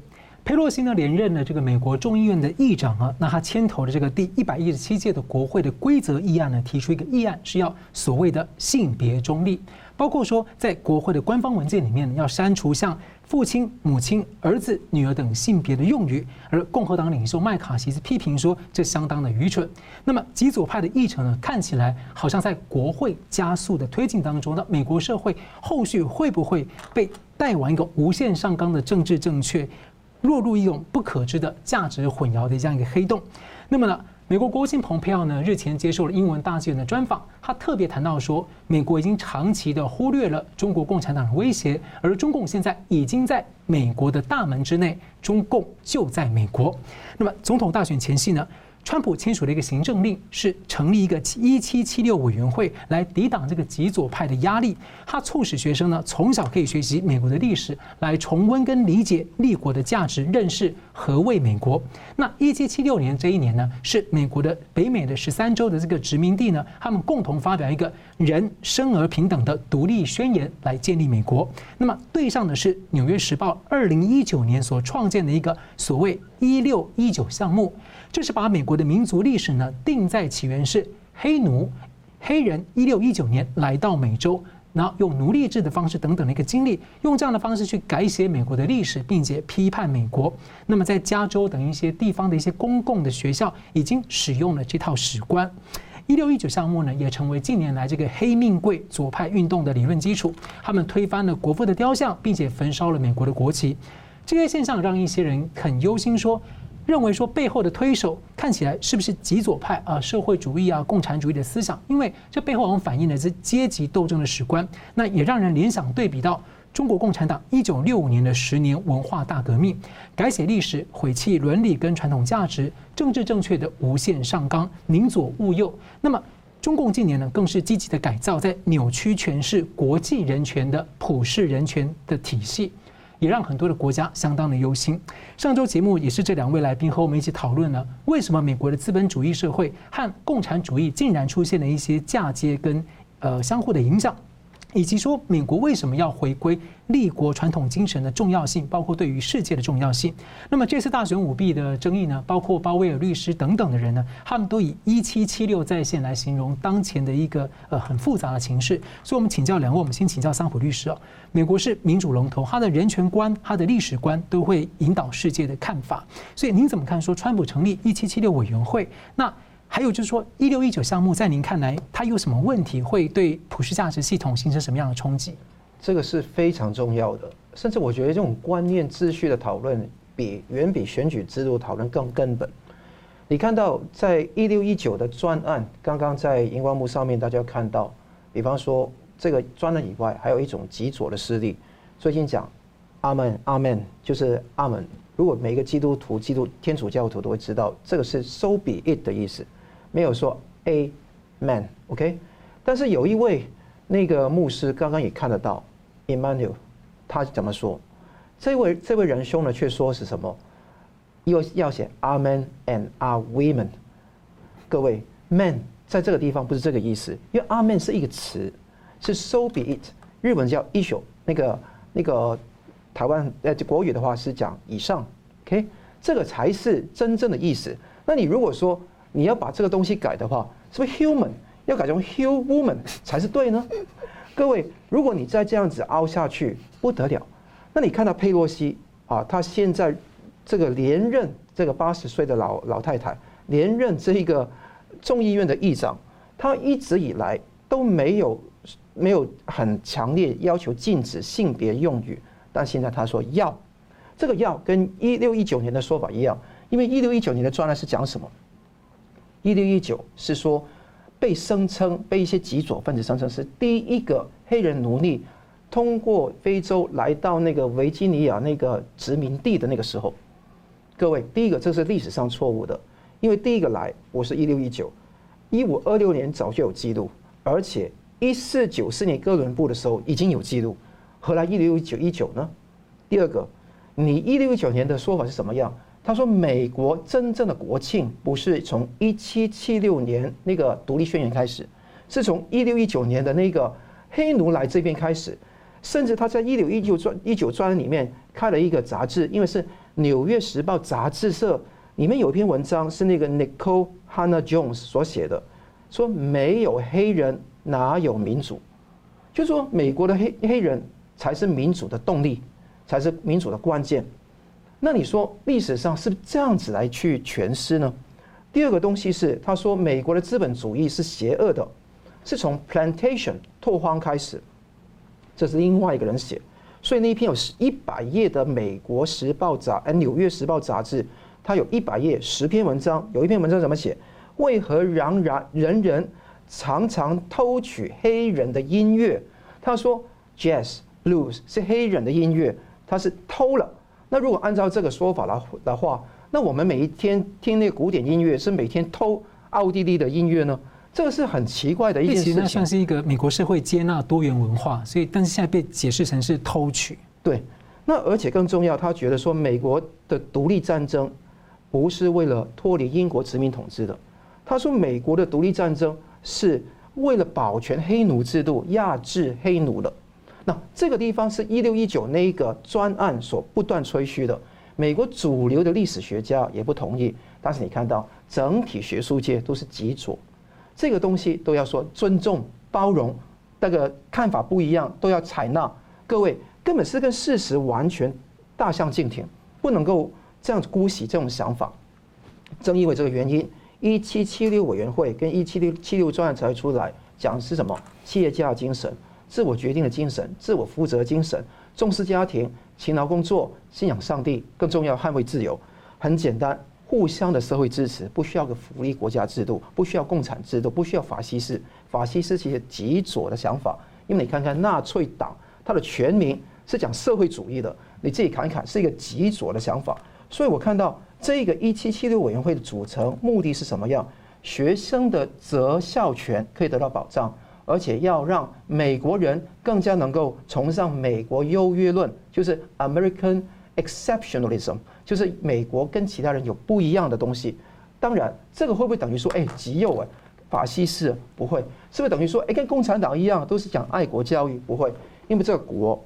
佩洛西呢连任了这个美国众议院的议长啊，那他牵头的这个第一百一十七届的国会的规则议案呢，提出一个议案是要所谓的性别中立，包括说在国会的官方文件里面要删除像父亲、母亲、儿子、女儿等性别的用语，而共和党领袖麦卡锡是批评说这相当的愚蠢。那么极左派的议程呢，看起来好像在国会加速的推进当中，那美国社会后续会不会被？带往一个无限上纲的政治正确，落入一种不可知的价值混淆的这样一个黑洞。那么呢，美国国务卿蓬佩奥呢日前接受了英文大纪元的专访，他特别谈到说，美国已经长期的忽略了中国共产党的威胁，而中共现在已经在美国的大门之内，中共就在美国。那么总统大选前夕呢？川普签署了一个行政令，是成立一个一七七六委员会来抵挡这个极左派的压力。他促使学生呢从小可以学习美国的历史，来重温跟理解立国的价值，认识何谓美国。那一七七六年这一年呢，是美国的北美的十三州的这个殖民地呢，他们共同发表一个人生而平等的独立宣言，来建立美国。那么对上的是《纽约时报》二零一九年所创建的一个所谓一六一九项目。这是把美国的民族历史呢定在起源是黑奴黑人一六一九年来到美洲，然后用奴隶制的方式等等的一个经历，用这样的方式去改写美国的历史，并且批判美国。那么在加州等一些地方的一些公共的学校已经使用了这套史观。一六一九项目呢也成为近年来这个黑命贵左派运动的理论基础。他们推翻了国父的雕像，并且焚烧了美国的国旗。这些现象让一些人很忧心说。认为说背后的推手看起来是不是极左派啊，社会主义啊，共产主义的思想？因为这背后往往反映的是阶级斗争的史观。那也让人联想对比到中国共产党一九六五年的十年文化大革命，改写历史，毁弃伦理跟传统价值，政治正确的无限上纲，宁左勿右。那么中共近年呢，更是积极的改造，在扭曲诠释国际人权的普世人权的体系。也让很多的国家相当的忧心。上周节目也是这两位来宾和我们一起讨论了，为什么美国的资本主义社会和共产主义竟然出现了一些嫁接跟呃相互的影响。以及说美国为什么要回归立国传统精神的重要性，包括对于世界的重要性。那么这次大选舞弊的争议呢，包括鲍威尔律师等等的人呢，他们都以一七七六在线来形容当前的一个呃很复杂的情势。所以我们请教两位，我们先请教桑普律师啊，美国是民主龙头，他的人权观、他的历史观都会引导世界的看法。所以您怎么看说川普成立一七七六委员会？那还有就是说，一六一九项目在您看来，它有什么问题，会对普世价值系统形成什么样的冲击？这个是非常重要的，甚至我觉得这种观念秩序的讨论，比远比选举制度讨论更根本。你看到在一六一九的专案，刚刚在荧光幕上面大家看到，比方说这个专案以外，还有一种极左的势力，最近讲阿门阿门，就是阿门如果每一个基督徒、基督天主教徒都会知道，这个是 “so be it” 的意思，没有说 “a man”，OK？但是有一位那个牧师刚刚也看得到，Emmanuel，他怎么说？这位这位仁兄呢，却说是什么？又要写 “Amen” and “Are women”。各位，“man” 在这个地方不是这个意思，因为 “Amen” 是一个词，是 “so be it”，日文叫 “issue”，那个那个。台湾呃，国语的话是讲以上，OK，这个才是真正的意思。那你如果说你要把这个东西改的话，是不是 human 要改成 human 才是对呢？各位，如果你再这样子凹下去，不得了。那你看到佩洛西啊，她现在这个连任这个八十岁的老老太太，连任这一个众议院的议长，她一直以来都没有没有很强烈要求禁止性别用语。但现在他说要，这个要跟一六一九年的说法一样，因为一六一九年的专栏是讲什么？一六一九是说被声称被一些极左分子声称是第一个黑人奴隶通过非洲来到那个维吉尼亚那个殖民地的那个时候。各位，第一个这是历史上错误的，因为第一个来我是一六一九，一五二六年早就有记录，而且一四九四年哥伦布的时候已经有记录。何来一六一九一九呢？第二个，你一六一九年的说法是什么样？他说美国真正的国庆不是从一七七六年那个独立宣言开始，是从一六一九年的那个黑奴来这边开始，甚至他在一六一九专一九专里面开了一个杂志，因为是《纽约时报》杂志社里面有一篇文章是那个 Nicole Hannah Jones 所写的，说没有黑人哪有民主，就说美国的黑黑人。才是民主的动力，才是民主的关键。那你说历史上是不是这样子来去诠释呢？第二个东西是，他说美国的资本主义是邪恶的，是从 plantation 拓荒开始，这是另外一个人写。所以那一篇有一百页的《美国时报》杂，哎，《纽约时报》杂志，它有一百页十篇文章，有一篇文章怎么写？为何仍然人人常常偷取黑人的音乐？他说 jazz。Blues 是黑人的音乐，他是偷了。那如果按照这个说法来的话，那我们每一天听那个古典音乐是每天偷奥地利的音乐呢？这个是很奇怪的一件事情。其实那算是一个美国社会接纳多元文化，所以但是现在被解释成是偷取。对，那而且更重要，他觉得说美国的独立战争不是为了脱离英国殖民统治的。他说美国的独立战争是为了保全黑奴制度，压制黑奴的。那这个地方是一六一九那一个专案所不断吹嘘的，美国主流的历史学家也不同意，但是你看到整体学术界都是极左，这个东西都要说尊重、包容，那个看法不一样都要采纳。各位根本是跟事实完全大相径庭，不能够这样子姑息这种想法。正因为这个原因，一七七六委员会跟一七六七六专案才会出来讲是什么？企业家精神。自我决定的精神，自我负责精神，重视家庭，勤劳工作，信仰上帝，更重要捍卫自由。很简单，互相的社会支持，不需要个福利国家制度，不需要共产制度，不需要法西斯。法西斯其实极左的想法，因为你看看纳粹党，它的全名是讲社会主义的，你自己看一看，是一个极左的想法。所以我看到这个一七七六委员会的组成目的是什么样？学生的择校权可以得到保障。而且要让美国人更加能够崇尚美国优越论，就是 American exceptionalism，就是美国跟其他人有不一样的东西。当然，这个会不会等于说，哎，极右哎，法西斯不会，是不是等于说，哎，跟共产党一样，都是讲爱国教育？不会，因为这个国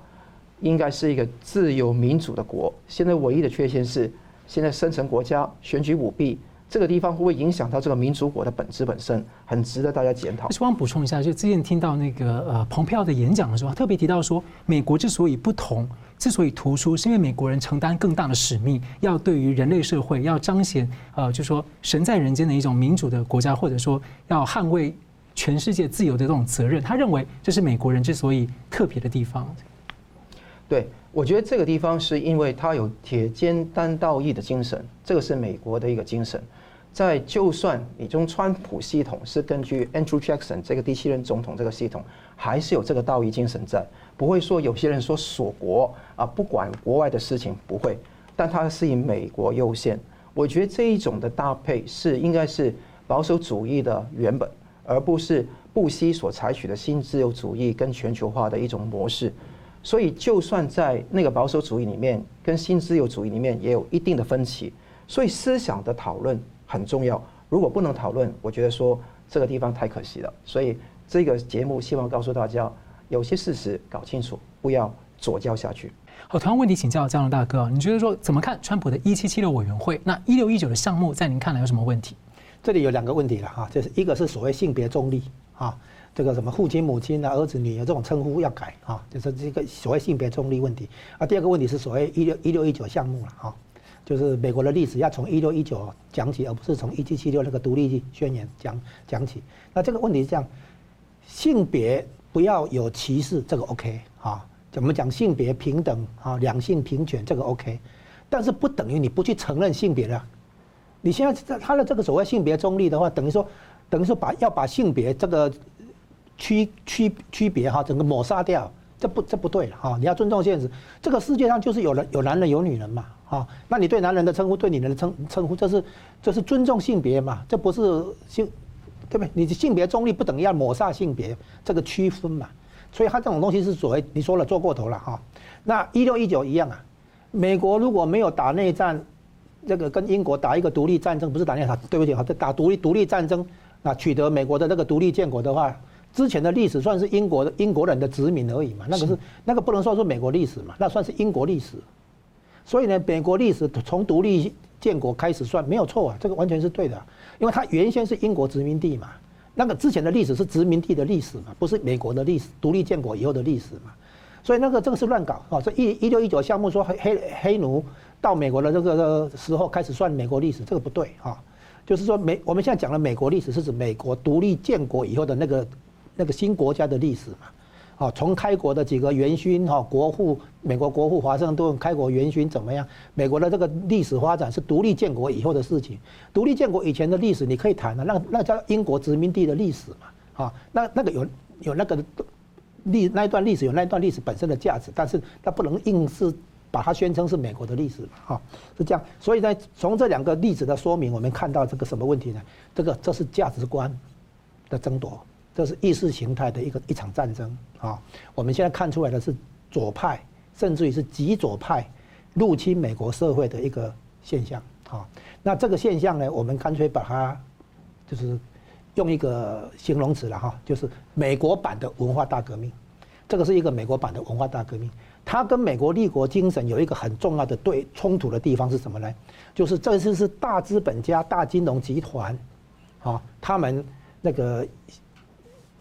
应该是一个自由民主的国。现在唯一的缺陷是，现在深层国家选举舞弊。这个地方会不会影响到这个民主国的本质本身？很值得大家检讨。我希望补充一下，就之前听到那个呃蓬佩奥的演讲的时候，特别提到说，美国之所以不同，之所以突出，是因为美国人承担更大的使命，要对于人类社会要彰显呃，就说神在人间的一种民主的国家，或者说要捍卫全世界自由的这种责任。他认为这是美国人之所以特别的地方。对。我觉得这个地方是因为他有铁肩担道义的精神，这个是美国的一个精神。在就算你中川普系统是根据 Andrew Jackson 这个第七任总统这个系统，还是有这个道义精神在，不会说有些人说锁国啊，不管国外的事情不会。但它是以美国优先。我觉得这一种的搭配是应该是保守主义的原本，而不是布希所采取的新自由主义跟全球化的一种模式。所以，就算在那个保守主义里面，跟新自由主义里面也有一定的分歧。所以，思想的讨论很重要。如果不能讨论，我觉得说这个地方太可惜了。所以，这个节目希望告诉大家，有些事实搞清楚，不要左交下去。好，同样问题请教江龙大哥，你觉得说怎么看川普的一七七六委员会？那一六一九的项目，在您看来有什么问题？这里有两个问题了哈，就是一个是所谓性别中立啊。这个什么父亲、母亲啊、儿子、女儿这种称呼要改啊，就是这个所谓性别中立问题啊。第二个问题是所谓一六一六一九项目了啊，就是美国的历史要从一六一九讲起，而不是从一七七六那个独立宣言讲讲起。那这个问题是这样，性别不要有歧视，这个 OK 啊？怎么讲性别平等啊？两性平权这个 OK，但是不等于你不去承认性别了。你现在他的这个所谓性别中立的话，等于说等于说把要把性别这个。区区区别哈，整个抹杀掉，这不这不对了哈！你要尊重现实，这个世界上就是有人有男人有女人嘛啊。那你对男人的称呼，对女人的称称呼，这是这是尊重性别嘛？这不是性对不对？你的性别中立不等于要抹杀性别这个区分嘛？所以他这种东西是所谓你说了做过头了哈。那一六一九一样啊，美国如果没有打内战，这个跟英国打一个独立战争，不是打内战，对不起哈，打独立独立战争，那取得美国的那个独立建国的话。之前的历史算是英国的英国人的殖民而已嘛，那个是那个不能说是美国历史嘛，那算是英国历史。所以呢，美国历史从独立建国开始算没有错啊，这个完全是对的，因为它原先是英国殖民地嘛，那个之前的历史是殖民地的历史嘛，不是美国的历史，独立建国以后的历史嘛。所以那个这个是乱搞啊！这一一六一九项目说黑黑黑奴到美国的这个时候开始算美国历史，这个不对啊。就是说美我们现在讲的美国历史是指美国独立建国以后的那个。那个新国家的历史嘛，好，从开国的几个元勋哈，国父，美国国父华盛顿开国元勋怎么样？美国的这个历史发展是独立建国以后的事情，独立建国以前的历史你可以谈的，那那叫英国殖民地的历史嘛，啊，那那个有有那个历那一段历史有那一段历史本身的价值，但是它不能硬是把它宣称是美国的历史嘛，哈，是这样。所以呢，从这两个例子的说明，我们看到这个什么问题呢？这个这是价值观的争夺。这是意识形态的一个一场战争啊！我们现在看出来的是左派，甚至于是极左派入侵美国社会的一个现象啊。那这个现象呢，我们干脆把它就是用一个形容词了哈，就是美国版的文化大革命。这个是一个美国版的文化大革命，它跟美国立国精神有一个很重要的对冲突的地方是什么呢？就是这次是大资本家、大金融集团啊，他们那个。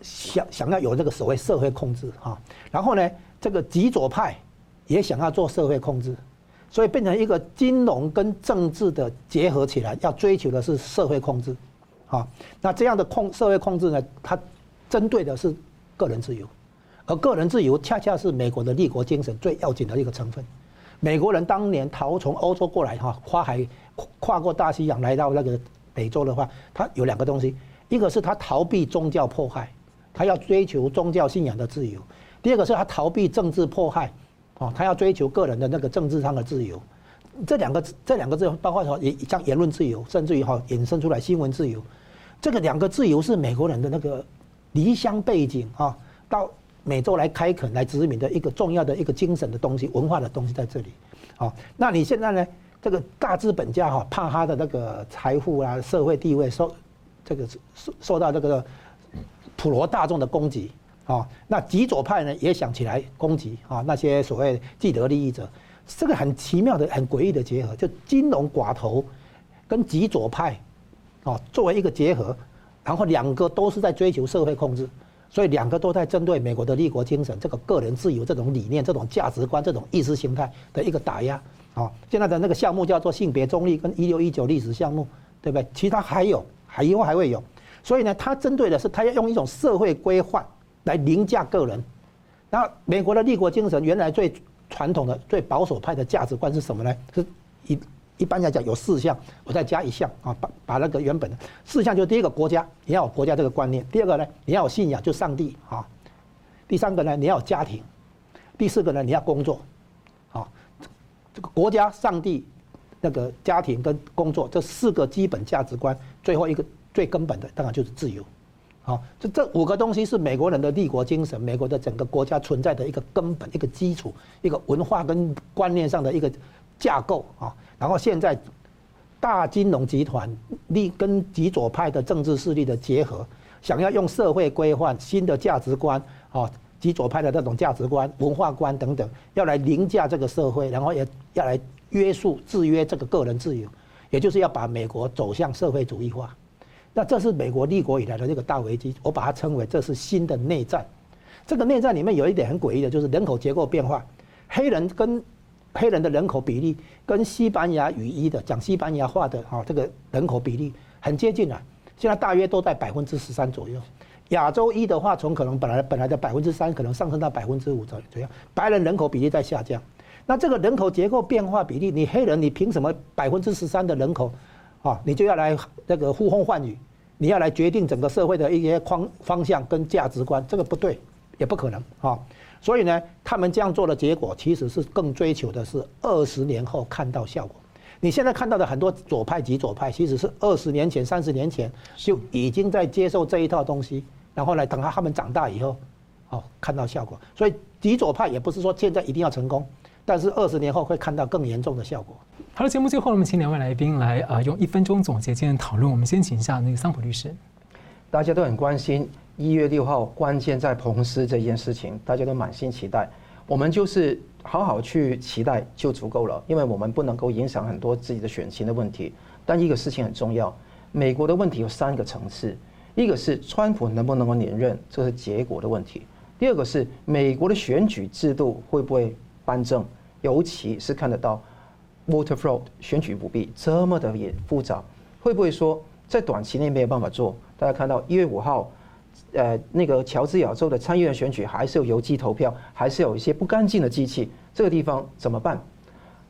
想想要有这个所谓社会控制哈，然后呢，这个极左派也想要做社会控制，所以变成一个金融跟政治的结合起来，要追求的是社会控制，啊，那这样的控社会控制呢，它针对的是个人自由，而个人自由恰恰是美国的立国精神最要紧的一个成分。美国人当年逃从欧洲过来哈，跨海跨过大西洋来到那个美洲的话，他有两个东西，一个是他逃避宗教迫害。他要追求宗教信仰的自由，第二个是他逃避政治迫害，哦，他要追求个人的那个政治上的自由。这两个这两个字包括说也像言论自由，甚至于哈衍生出来新闻自由。这个两个自由是美国人的那个离乡背景啊，到美洲来开垦来殖民的一个重要的一个精神的东西、文化的东西在这里。好，那你现在呢？这个大资本家哈怕他的那个财富啊、社会地位受这个受受到这个。普罗大众的攻击啊，那极左派呢也想起来攻击啊那些所谓既得利益者，这个很奇妙的、很诡异的结合，就金融寡头跟极左派啊作为一个结合，然后两个都是在追求社会控制，所以两个都在针对美国的立国精神、这个个人自由这种理念、这种价值观、这种意识形态的一个打压啊。现在的那个项目叫做性别中立跟一六一九历史项目，对不对？其他还有，还以后还会有。所以呢，他针对的是他要用一种社会规范来凌驾个人。那美国的立国精神原来最传统的、最保守派的价值观是什么呢？是一一般来讲有四项，我再加一项啊，把把那个原本的四项，就第一个国家，你要有国家这个观念；第二个呢，你要有信仰，就上帝啊；第三个呢，你要有家庭；第四个呢，你要工作。啊，这个国家、上帝、那个家庭跟工作这四个基本价值观，最后一个最根本的当然就是自由。好，这这五个东西是美国人的立国精神，美国的整个国家存在的一个根本、一个基础、一个文化跟观念上的一个架构啊。然后现在大金融集团力跟极左派的政治势力的结合，想要用社会规范、新的价值观啊。极左派的那种价值观、文化观等等，要来凌驾这个社会，然后也要来约束、制约这个个人自由，也就是要把美国走向社会主义化。那这是美国立国以来的这个大危机，我把它称为这是新的内战。这个内战里面有一点很诡异的，就是人口结构变化，黑人跟黑人的人口比例跟西班牙语裔的讲西班牙话的啊这个人口比例很接近啊，现在大约都在百分之十三左右。亚洲裔的话，从可能本来本来的百分之三，可能上升到百分之五左左右。白人人口比例在下降，那这个人口结构变化比例，你黑人你凭什么百分之十三的人口，啊，你就要来这个呼风唤雨，你要来决定整个社会的一些框方向跟价值观，这个不对，也不可能啊。所以呢，他们这样做的结果，其实是更追求的是二十年后看到效果。你现在看到的很多左派、及左派，其实是二十年前、三十年前就已经在接受这一套东西。然后呢等他他们长大以后，哦，看到效果。所以极左派也不是说现在一定要成功，但是二十年后会看到更严重的效果。好了，节目最后我们请两位来宾来啊、呃，用一分钟总结今天的讨论。我们先请一下那个桑普律师。大家都很关心一月六号关键在彭斯这件事情，大家都满心期待。我们就是好好去期待就足够了，因为我们不能够影响很多自己的选情的问题。但一个事情很重要，美国的问题有三个层次。一个是川普能不能够连任，这是结果的问题；第二个是美国的选举制度会不会颁证，尤其是看得到 voter fraud 选举舞弊这么的也复杂，会不会说在短期内没有办法做？大家看到一月五号，呃，那个乔治亚州的参议院选举还是有邮寄投票，还是有一些不干净的机器，这个地方怎么办？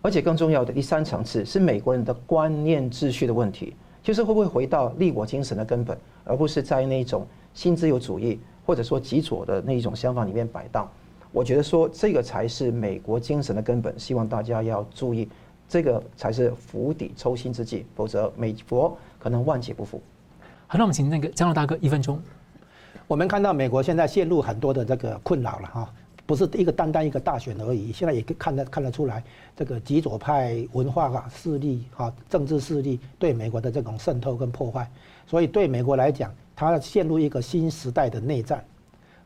而且更重要的第三层次是美国人的观念秩序的问题。就是会不会回到立国精神的根本，而不是在那种新自由主义或者说极左的那一种想法里面摆荡？我觉得说这个才是美国精神的根本，希望大家要注意，这个才是釜底抽薪之计，否则美国可能万劫不复。好，那我们请那个江龙大哥一分钟。我们看到美国现在陷入很多的这个困扰了哈。不是一个单单一个大选而已，现在也看得看得出来，这个极左派文化啊势力啊政治势力对美国的这种渗透跟破坏，所以对美国来讲，它陷入一个新时代的内战，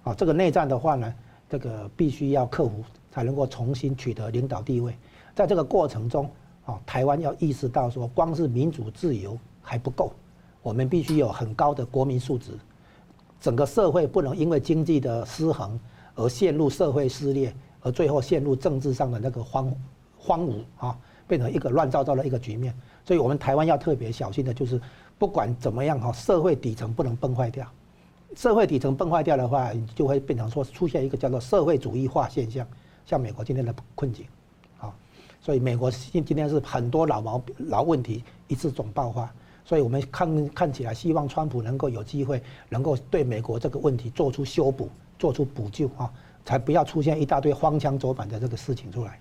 啊，这个内战的话呢，这个必须要克服，才能够重新取得领导地位。在这个过程中，啊，台湾要意识到说，光是民主自由还不够，我们必须有很高的国民素质，整个社会不能因为经济的失衡。而陷入社会撕裂，而最后陷入政治上的那个荒荒芜啊，变成一个乱糟糟的一个局面。所以，我们台湾要特别小心的，就是不管怎么样哈，社会底层不能崩坏掉。社会底层崩坏掉的话，就会变成说出现一个叫做社会主义化现象，像美国今天的困境啊。所以，美国今今天是很多老毛老问题一次总爆发。所以我们看看起来，希望川普能够有机会，能够对美国这个问题做出修补。做出补救啊，才不要出现一大堆荒腔走板的这个事情出来。